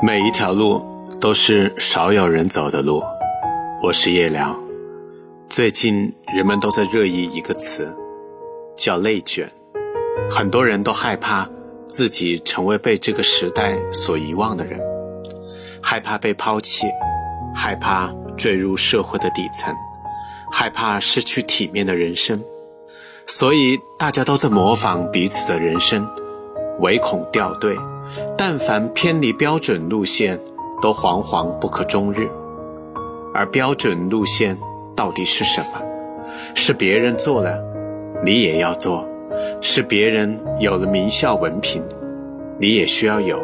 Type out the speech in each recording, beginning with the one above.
每一条路都是少有人走的路。我是叶良。最近人们都在热议一个词，叫“内卷”。很多人都害怕自己成为被这个时代所遗忘的人，害怕被抛弃，害怕坠入社会的底层，害怕失去体面的人生。所以大家都在模仿彼此的人生，唯恐掉队。但凡偏离标准路线，都惶惶不可终日。而标准路线到底是什么？是别人做了，你也要做；是别人有了名校文凭，你也需要有；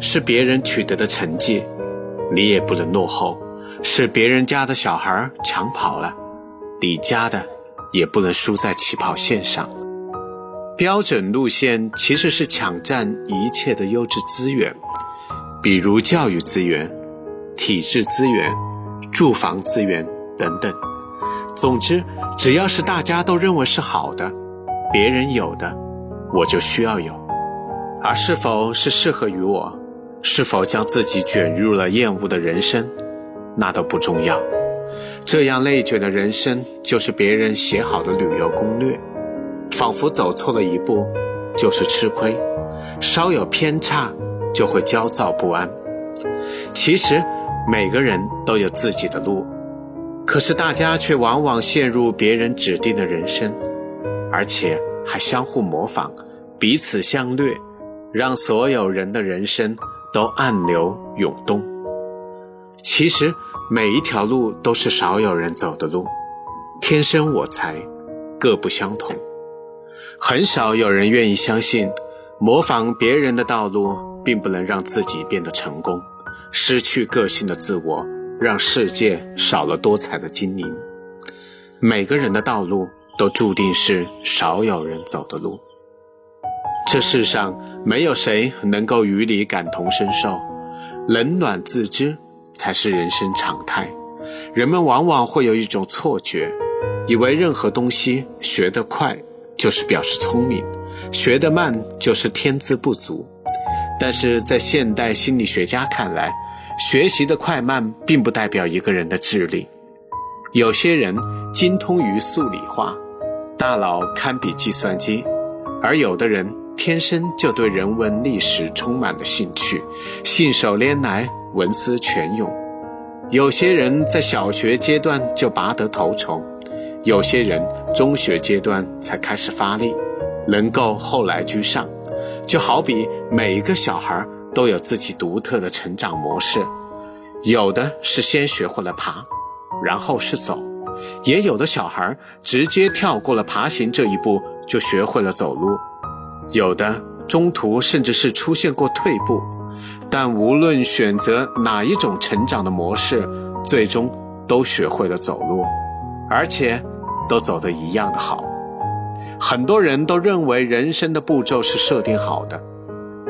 是别人取得的成绩，你也不能落后；是别人家的小孩抢跑了，你家的也不能输在起跑线上。标准路线其实是抢占一切的优质资源，比如教育资源、体制资源、住房资源等等。总之，只要是大家都认为是好的，别人有的，我就需要有。而是否是适合于我，是否将自己卷入了厌恶的人生，那都不重要。这样内卷的人生，就是别人写好的旅游攻略。仿佛走错了一步，就是吃亏；稍有偏差，就会焦躁不安。其实每个人都有自己的路，可是大家却往往陷入别人指定的人生，而且还相互模仿，彼此相掠，让所有人的人生都暗流涌动。其实每一条路都是少有人走的路，天生我材各不相同。很少有人愿意相信，模仿别人的道路并不能让自己变得成功。失去个性的自我，让世界少了多彩的精灵。每个人的道路都注定是少有人走的路。这世上没有谁能够与你感同身受，冷暖自知才是人生常态。人们往往会有一种错觉，以为任何东西学得快。就是表示聪明，学得慢就是天资不足。但是在现代心理学家看来，学习的快慢并不代表一个人的智力。有些人精通于数理化，大脑堪比计算机；而有的人天生就对人文历史充满了兴趣，信手拈来，文思泉涌。有些人在小学阶段就拔得头筹。有些人中学阶段才开始发力，能够后来居上，就好比每一个小孩都有自己独特的成长模式，有的是先学会了爬，然后是走，也有的小孩直接跳过了爬行这一步就学会了走路，有的中途甚至是出现过退步，但无论选择哪一种成长的模式，最终都学会了走路。而且，都走得一样的好。很多人都认为人生的步骤是设定好的：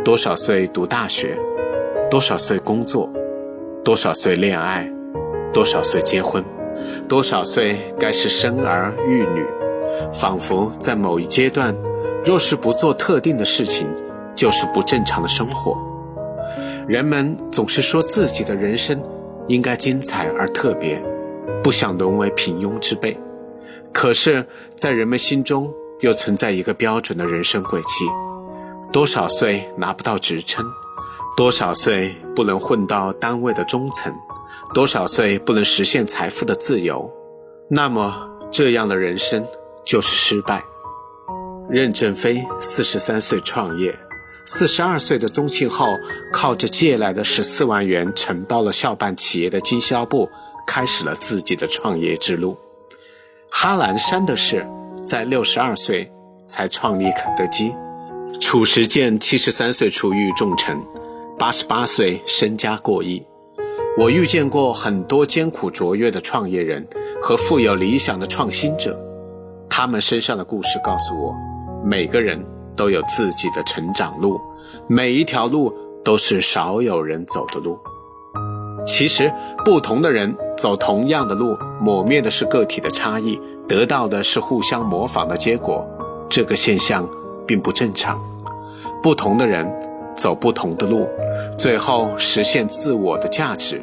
多少岁读大学，多少岁工作，多少岁恋爱，多少岁结婚，多少岁该是生儿育女。仿佛在某一阶段，若是不做特定的事情，就是不正常的生活。人们总是说自己的人生应该精彩而特别。不想沦为平庸之辈，可是，在人们心中又存在一个标准的人生轨迹：多少岁拿不到职称，多少岁不能混到单位的中层，多少岁不能实现财富的自由，那么这样的人生就是失败。任正非四十三岁创业，四十二岁的宗庆后靠着借来的十四万元承包了校办企业的经销部。开始了自己的创业之路。哈兰·山德士在六十二岁才创立肯德基。褚时健七十三岁出狱重臣，八十八岁身家过亿。我遇见过很多艰苦卓越的创业人和富有理想的创新者，他们身上的故事告诉我，每个人都有自己的成长路，每一条路都是少有人走的路。其实，不同的人走同样的路，抹灭的是个体的差异，得到的是互相模仿的结果。这个现象并不正常。不同的人走不同的路，最后实现自我的价值，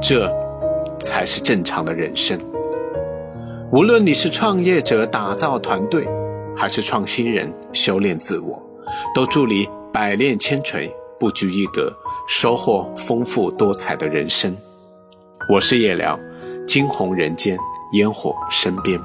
这才是正常的人生。无论你是创业者打造团队，还是创新人修炼自我，都祝你百炼千锤不拘一格，收获丰富多彩的人生。我是叶良，惊鸿人间，烟火身边。